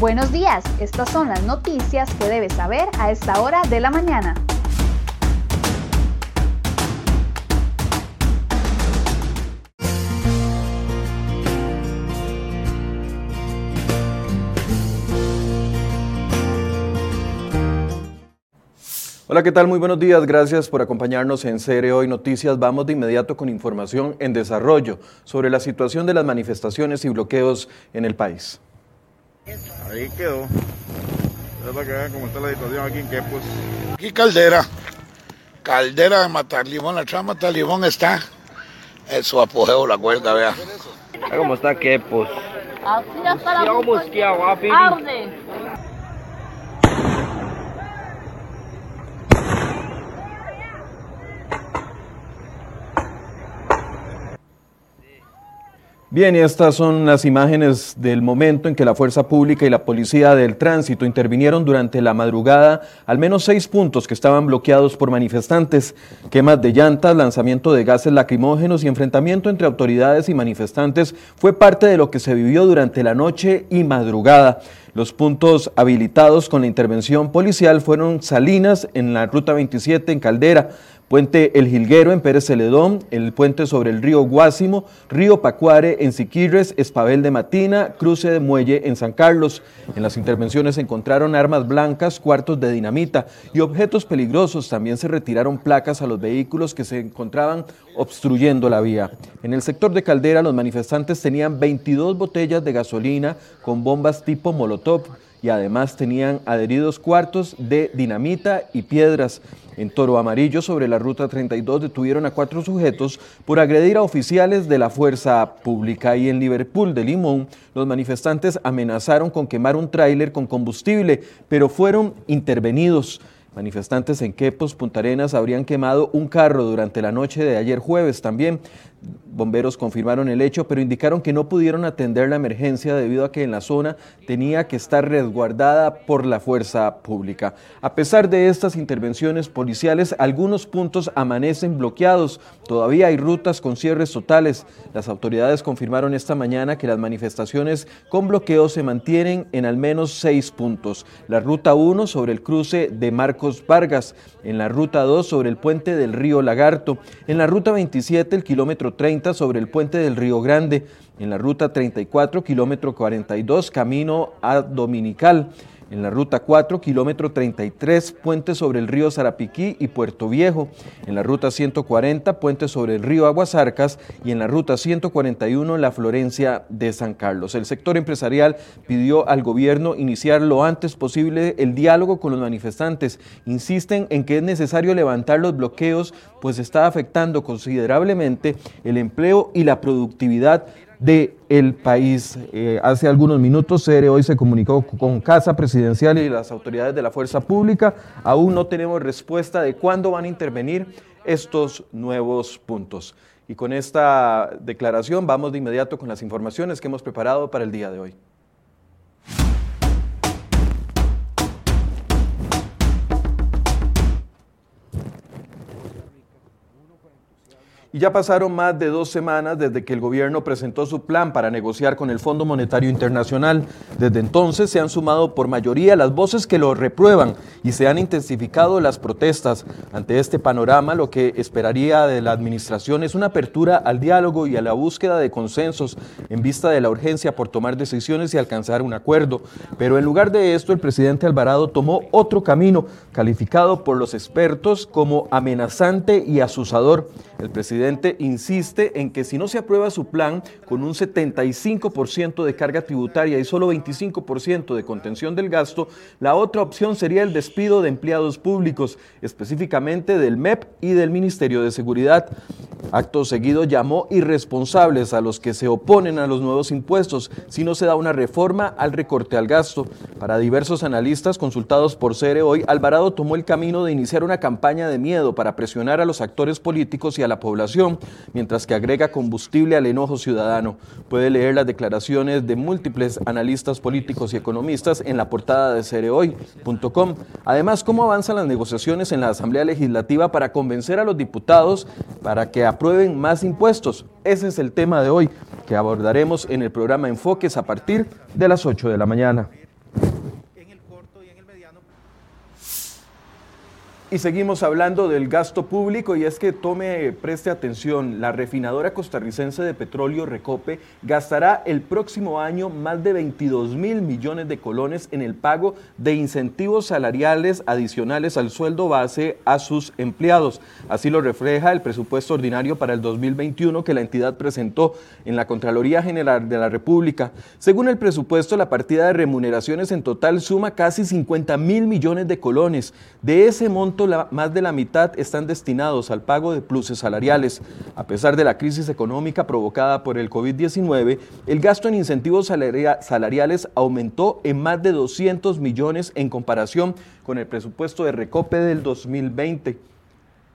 Buenos días, estas son las noticias que debes saber a esta hora de la mañana. Hola, ¿qué tal? Muy buenos días. Gracias por acompañarnos en Cere Hoy Noticias. Vamos de inmediato con información en desarrollo sobre la situación de las manifestaciones y bloqueos en el país. Ahí quedó. Es para que vean cómo está la situación aquí en Quepos. Aquí Caldera. Caldera de Matalimón. La trama Matalimón está en su apogeo, la cuerda, vea. Cómo está Quepos. Así ya está la mosqueado, Arde. Bien, y estas son las imágenes del momento en que la Fuerza Pública y la Policía del Tránsito intervinieron durante la madrugada al menos seis puntos que estaban bloqueados por manifestantes, quemas de llantas, lanzamiento de gases lacrimógenos y enfrentamiento entre autoridades y manifestantes fue parte de lo que se vivió durante la noche y madrugada. Los puntos habilitados con la intervención policial fueron Salinas en la Ruta 27 en Caldera, Puente El Jilguero en Pérez Celedón, el puente sobre el río Guásimo, Río Pacuare en Siquirres, Espabel de Matina, Cruce de Muelle en San Carlos. En las intervenciones se encontraron armas blancas, cuartos de dinamita y objetos peligrosos. También se retiraron placas a los vehículos que se encontraban obstruyendo la vía. En el sector de Caldera los manifestantes tenían 22 botellas de gasolina con bombas tipo Molotov y además tenían adheridos cuartos de dinamita y piedras. En Toro Amarillo, sobre la Ruta 32, detuvieron a cuatro sujetos por agredir a oficiales de la fuerza pública. Y en Liverpool de Limón, los manifestantes amenazaron con quemar un tráiler con combustible, pero fueron intervenidos. Manifestantes en Quepos, Punta Arenas, habrían quemado un carro durante la noche de ayer jueves también. Bomberos confirmaron el hecho, pero indicaron que no pudieron atender la emergencia debido a que en la zona tenía que estar resguardada por la fuerza pública. A pesar de estas intervenciones policiales, algunos puntos amanecen bloqueados. Todavía hay rutas con cierres totales. Las autoridades confirmaron esta mañana que las manifestaciones con bloqueo se mantienen en al menos seis puntos. La ruta 1 sobre el cruce de Marcos Vargas, en la ruta 2 sobre el puente del río Lagarto, en la ruta 27 el kilómetro 30 sobre el puente del Río Grande, en la ruta 34, kilómetro 42, camino a Dominical, en la ruta 4, kilómetro 33, puente sobre el río Zarapiquí y Puerto Viejo, en la ruta 140, puente sobre el río Aguasarcas y en la ruta 141, la Florencia de San Carlos. El sector empresarial pidió al gobierno iniciar lo antes posible el diálogo con los manifestantes. Insisten en que es necesario levantar los bloqueos, pues está afectando considerablemente el empleo y la productividad de el país. Eh, hace algunos minutos CERE hoy se comunicó con Casa Presidencial y las autoridades de la Fuerza Pública. Aún no tenemos respuesta de cuándo van a intervenir estos nuevos puntos. Y con esta declaración vamos de inmediato con las informaciones que hemos preparado para el día de hoy. Ya pasaron más de dos semanas desde que el gobierno presentó su plan para negociar con el Fondo Monetario Internacional. Desde entonces se han sumado por mayoría las voces que lo reprueban y se han intensificado las protestas. Ante este panorama, lo que esperaría de la administración es una apertura al diálogo y a la búsqueda de consensos en vista de la urgencia por tomar decisiones y alcanzar un acuerdo. Pero en lugar de esto, el presidente Alvarado tomó otro camino, calificado por los expertos como amenazante y asusador. El presidente insiste en que si no se aprueba su plan con un 75% de carga tributaria y solo 25% de contención del gasto, la otra opción sería el despido de empleados públicos, específicamente del MEP y del Ministerio de Seguridad. Acto seguido llamó irresponsables a los que se oponen a los nuevos impuestos si no se da una reforma al recorte al gasto. Para diversos analistas consultados por CERE hoy, Alvarado tomó el camino de iniciar una campaña de miedo para presionar a los actores políticos y a la población, mientras que agrega combustible al enojo ciudadano. Puede leer las declaraciones de múltiples analistas políticos y economistas en la portada de cerehoy.com. Además, cómo avanzan las negociaciones en la Asamblea Legislativa para convencer a los diputados para que aprueben más impuestos. Ese es el tema de hoy que abordaremos en el programa Enfoques a partir de las 8 de la mañana. Y seguimos hablando del gasto público y es que tome, preste atención, la refinadora costarricense de petróleo Recope gastará el próximo año más de 22 mil millones de colones en el pago de incentivos salariales adicionales al sueldo base a sus empleados. Así lo refleja el presupuesto ordinario para el 2021 que la entidad presentó en la Contraloría General de la República. Según el presupuesto, la partida de remuneraciones en total suma casi 50 mil millones de colones. De ese monto, más de la mitad están destinados al pago de pluses salariales. A pesar de la crisis económica provocada por el COVID-19, el gasto en incentivos salariales aumentó en más de 200 millones en comparación con el presupuesto de Recope del 2020.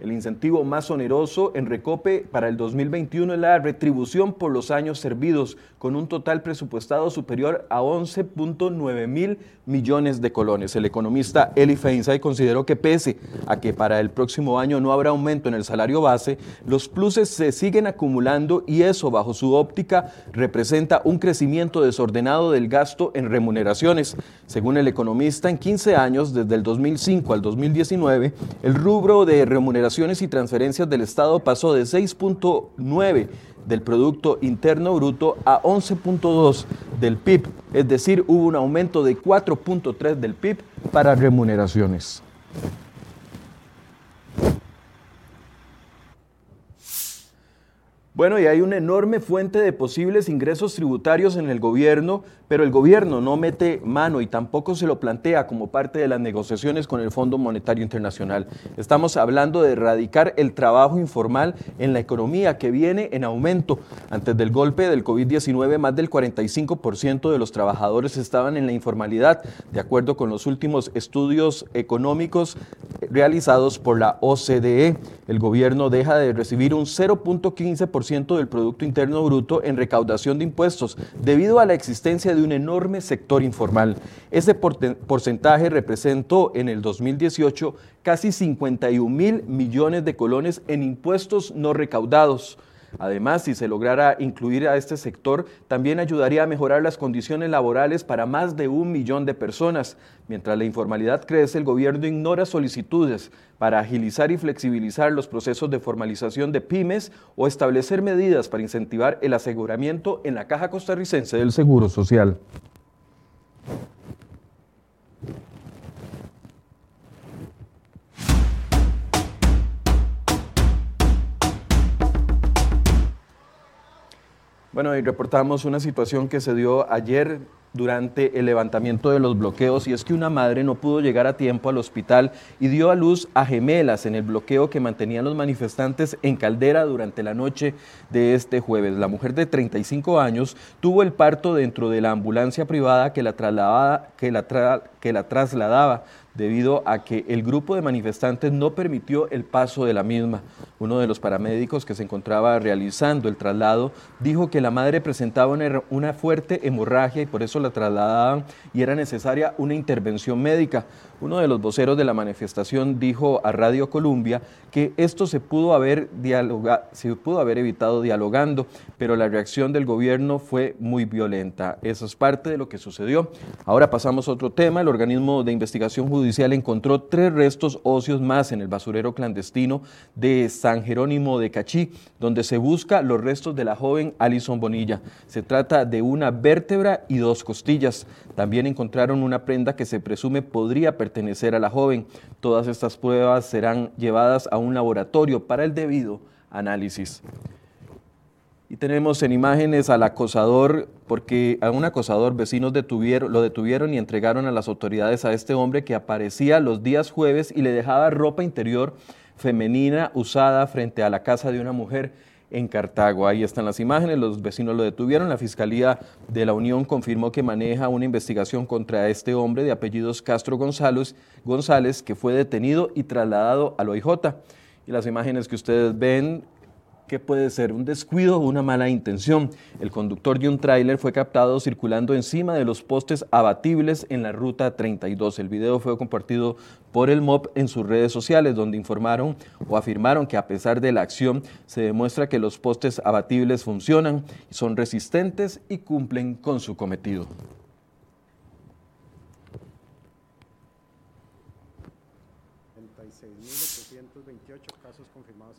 El incentivo más oneroso en Recope para el 2021 es la retribución por los años servidos, con un total presupuestado superior a 11.9 mil millones de colones. El economista Eli Feinsay consideró que pese a que para el próximo año no habrá aumento en el salario base, los pluses se siguen acumulando y eso, bajo su óptica, representa un crecimiento desordenado del gasto en remuneraciones. Según el economista, en 15 años, desde el 2005 al 2019, el rubro de remuneraciones y transferencias del Estado pasó de 6.9 del Producto Interno Bruto a 11.2 del PIB, es decir, hubo un aumento de 4.3 del PIB para remuneraciones. Bueno, y hay una enorme fuente de posibles ingresos tributarios en el gobierno, pero el gobierno no mete mano y tampoco se lo plantea como parte de las negociaciones con el Fondo Monetario Internacional. Estamos hablando de erradicar el trabajo informal en la economía que viene en aumento. Antes del golpe del COVID-19, más del 45% de los trabajadores estaban en la informalidad, de acuerdo con los últimos estudios económicos realizados por la OCDE. El gobierno deja de recibir un 0.15% del Producto Interno Bruto en recaudación de impuestos debido a la existencia de un enorme sector informal. Ese porcentaje representó en el 2018 casi 51 mil millones de colones en impuestos no recaudados. Además, si se lograra incluir a este sector, también ayudaría a mejorar las condiciones laborales para más de un millón de personas. Mientras la informalidad crece, el gobierno ignora solicitudes para agilizar y flexibilizar los procesos de formalización de pymes o establecer medidas para incentivar el aseguramiento en la Caja Costarricense del Seguro Social. Bueno, y reportamos una situación que se dio ayer durante el levantamiento de los bloqueos y es que una madre no pudo llegar a tiempo al hospital y dio a luz a gemelas en el bloqueo que mantenían los manifestantes en Caldera durante la noche de este jueves. La mujer de 35 años tuvo el parto dentro de la ambulancia privada que la, trasladaba, que la, que la trasladaba debido a que el grupo de manifestantes no permitió el paso de la misma. Uno de los paramédicos que se encontraba realizando el traslado dijo que la madre presentaba una, fuerte hemorragia y por eso la trasladaban y era necesaria una intervención médica. Uno de los voceros de la manifestación dijo a Radio Colombia que esto se pudo haber, se pudo haber evitado dialogando, pero la reacción del gobierno fue muy violenta. Eso es parte de lo que sucedió. Ahora pasamos a otro tema. El organismo de investigación judicial encontró tres restos óseos más en el basurero clandestino de San Jerónimo de Cachí, donde se busca los restos de la joven Alison Bonilla. Se trata de una vértebra y dos costillas. También encontraron una prenda que se presume podría pertenecer a la joven. Todas estas pruebas serán llevadas a un laboratorio para el debido análisis. Y tenemos en imágenes al acosador, porque a un acosador vecinos lo detuvieron y entregaron a las autoridades a este hombre que aparecía los días jueves y le dejaba ropa interior femenina usada frente a la casa de una mujer en Cartago. Ahí están las imágenes, los vecinos lo detuvieron. La Fiscalía de la Unión confirmó que maneja una investigación contra este hombre de apellidos Castro González, González que fue detenido y trasladado al OIJ. Y las imágenes que ustedes ven ¿Qué puede ser? Un descuido o una mala intención. El conductor de un tráiler fue captado circulando encima de los postes abatibles en la ruta 32. El video fue compartido por el MOP en sus redes sociales, donde informaron o afirmaron que a pesar de la acción se demuestra que los postes abatibles funcionan, son resistentes y cumplen con su cometido.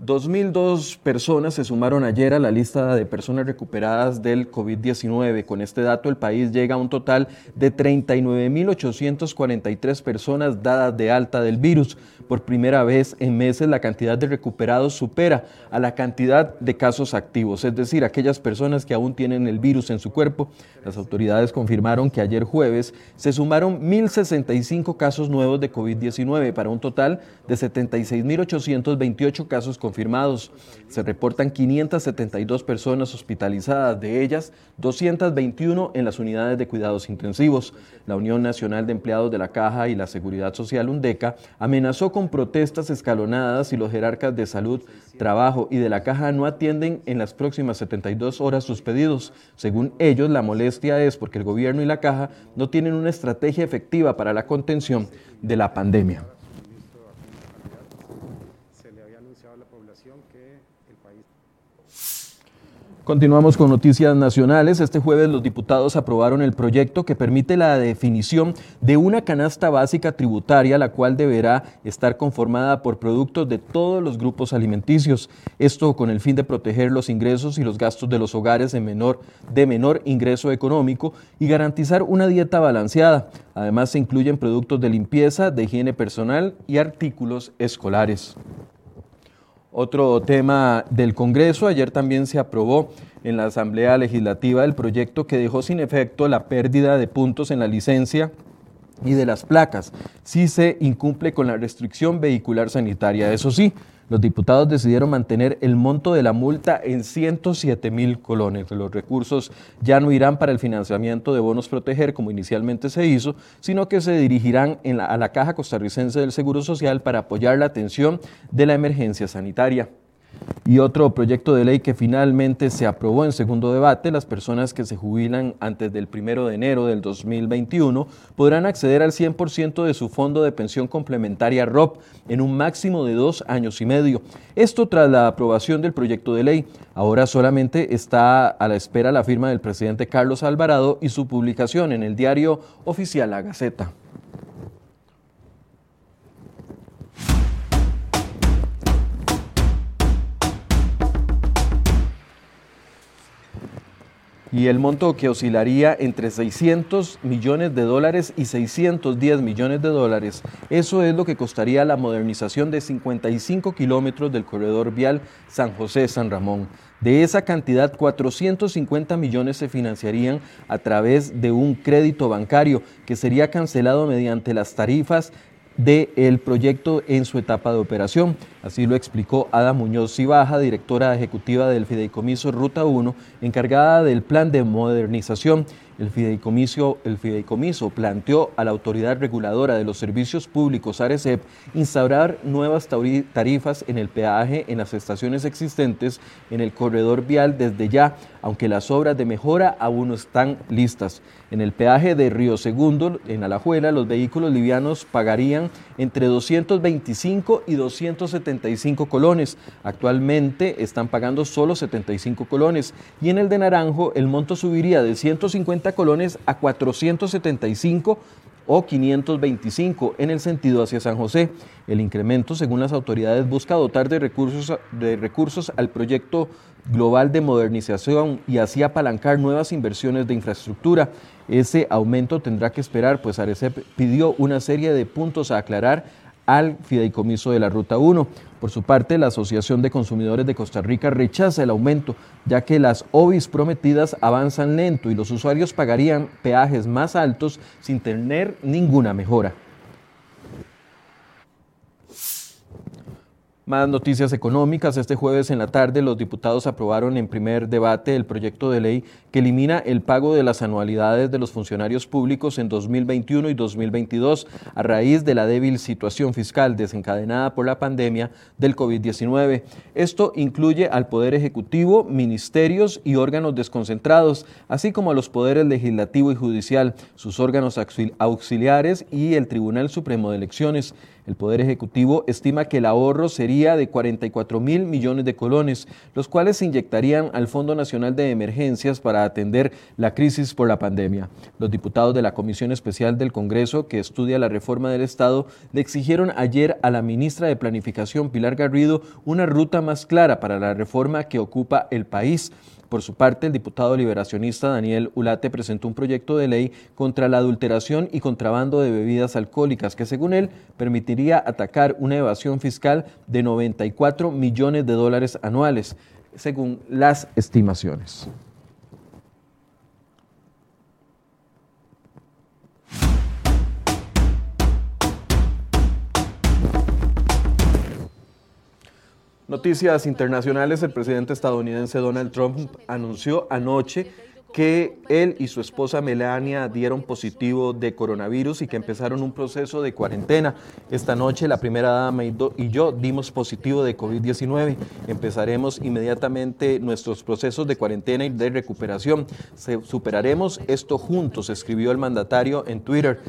2.002 personas se sumaron ayer a la lista de personas recuperadas del COVID-19. Con este dato, el país llega a un total de 39.843 personas dadas de alta del virus. Por primera vez en meses, la cantidad de recuperados supera a la cantidad de casos activos, es decir, aquellas personas que aún tienen el virus en su cuerpo. Las autoridades confirmaron que ayer jueves se sumaron 1.065 casos nuevos de COVID-19 para un total de 76.828 casos confirmados. Se reportan 572 personas hospitalizadas, de ellas 221 en las unidades de cuidados intensivos. La Unión Nacional de Empleados de la Caja y la Seguridad Social, UNDECA, amenazó con protestas escalonadas si los jerarcas de salud, trabajo y de la Caja no atienden en las próximas 72 horas sus pedidos. Según ellos, la molestia es porque el gobierno y la Caja no tienen una estrategia efectiva para la contención de la pandemia. Continuamos con noticias nacionales. Este jueves los diputados aprobaron el proyecto que permite la definición de una canasta básica tributaria, la cual deberá estar conformada por productos de todos los grupos alimenticios. Esto con el fin de proteger los ingresos y los gastos de los hogares de menor, de menor ingreso económico y garantizar una dieta balanceada. Además se incluyen productos de limpieza, de higiene personal y artículos escolares. Otro tema del Congreso, ayer también se aprobó en la Asamblea Legislativa el proyecto que dejó sin efecto la pérdida de puntos en la licencia y de las placas si se incumple con la restricción vehicular sanitaria. Eso sí, los diputados decidieron mantener el monto de la multa en 107 mil colones. Los recursos ya no irán para el financiamiento de bonos proteger como inicialmente se hizo, sino que se dirigirán a la Caja Costarricense del Seguro Social para apoyar la atención de la emergencia sanitaria. Y otro proyecto de ley que finalmente se aprobó en segundo debate, las personas que se jubilan antes del primero de enero del 2021 podrán acceder al 100% de su fondo de pensión complementaria ROP en un máximo de dos años y medio. Esto tras la aprobación del proyecto de ley. Ahora solamente está a la espera la firma del presidente Carlos Alvarado y su publicación en el diario oficial La Gaceta. Y el monto que oscilaría entre 600 millones de dólares y 610 millones de dólares. Eso es lo que costaría la modernización de 55 kilómetros del corredor vial San José-San Ramón. De esa cantidad, 450 millones se financiarían a través de un crédito bancario que sería cancelado mediante las tarifas del proyecto en su etapa de operación. Así lo explicó Ada Muñoz Cibaja, directora ejecutiva del Fideicomiso Ruta 1, encargada del plan de modernización el fideicomiso, planteó a la autoridad reguladora de los servicios públicos, ARECEP, instaurar nuevas tarifas en el peaje en las estaciones existentes en el corredor vial desde ya, aunque las obras de mejora aún no están listas. En el peaje de Río Segundo, en Alajuela, los vehículos livianos pagarían entre 225 y 275 colones. Actualmente están pagando solo 75 colones. Y en el de Naranjo, el monto subiría de 150 colones a 475 o 525 en el sentido hacia San José. El incremento, según las autoridades, busca dotar de recursos, de recursos al proyecto global de modernización y así apalancar nuevas inversiones de infraestructura. Ese aumento tendrá que esperar, pues Arecep pidió una serie de puntos a aclarar al fideicomiso de la Ruta 1. Por su parte, la Asociación de Consumidores de Costa Rica rechaza el aumento, ya que las OBIs prometidas avanzan lento y los usuarios pagarían peajes más altos sin tener ninguna mejora. Más noticias económicas. Este jueves en la tarde los diputados aprobaron en primer debate el proyecto de ley que elimina el pago de las anualidades de los funcionarios públicos en 2021 y 2022 a raíz de la débil situación fiscal desencadenada por la pandemia del COVID-19. Esto incluye al Poder Ejecutivo, ministerios y órganos desconcentrados, así como a los poderes legislativo y judicial, sus órganos auxiliares y el Tribunal Supremo de Elecciones. El Poder Ejecutivo estima que el ahorro sería de 44 mil millones de colones, los cuales se inyectarían al Fondo Nacional de Emergencias para atender la crisis por la pandemia. Los diputados de la Comisión Especial del Congreso que estudia la reforma del Estado le exigieron ayer a la ministra de Planificación, Pilar Garrido, una ruta más clara para la reforma que ocupa el país. Por su parte, el diputado liberacionista Daniel Ulate presentó un proyecto de ley contra la adulteración y contrabando de bebidas alcohólicas que, según él, permitiría atacar una evasión fiscal de 94 millones de dólares anuales, según las estimaciones. Noticias internacionales, el presidente estadounidense Donald Trump anunció anoche que él y su esposa Melania dieron positivo de coronavirus y que empezaron un proceso de cuarentena. Esta noche la primera dama y yo dimos positivo de COVID-19. Empezaremos inmediatamente nuestros procesos de cuarentena y de recuperación. superaremos esto juntos, escribió el mandatario en Twitter.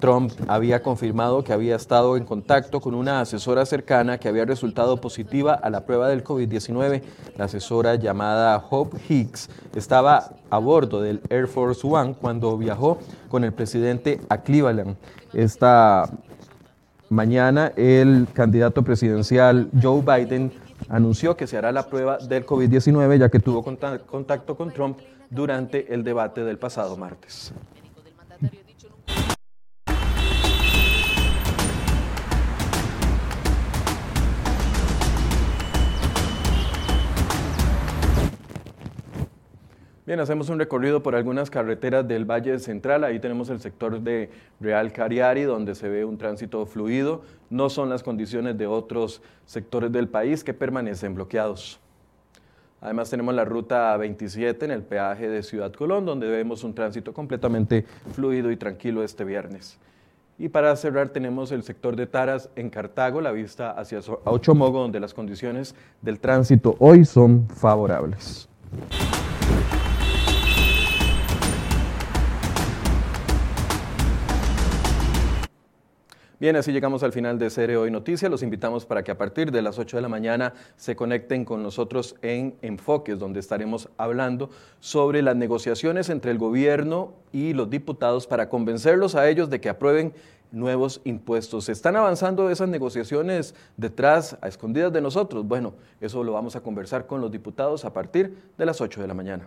Trump había confirmado que había estado en contacto con una asesora cercana que había resultado positiva a la prueba del COVID-19. La asesora llamada Hope Hicks estaba a bordo del Air Force One cuando viajó con el presidente a Cleveland. Esta mañana el candidato presidencial Joe Biden anunció que se hará la prueba del COVID-19 ya que tuvo contacto con Trump durante el debate del pasado martes. Bien, hacemos un recorrido por algunas carreteras del Valle Central. Ahí tenemos el sector de Real Cariari, donde se ve un tránsito fluido. No son las condiciones de otros sectores del país que permanecen bloqueados. Además tenemos la ruta 27 en el peaje de Ciudad Colón, donde vemos un tránsito completamente fluido y tranquilo este viernes. Y para cerrar tenemos el sector de Taras en Cartago, la vista hacia Ochomogo, donde las condiciones del tránsito hoy son favorables. Bien, así llegamos al final de Cere Hoy Noticias. Los invitamos para que a partir de las 8 de la mañana se conecten con nosotros en Enfoques, donde estaremos hablando sobre las negociaciones entre el gobierno y los diputados para convencerlos a ellos de que aprueben nuevos impuestos. ¿Están avanzando esas negociaciones detrás, a escondidas de nosotros? Bueno, eso lo vamos a conversar con los diputados a partir de las 8 de la mañana.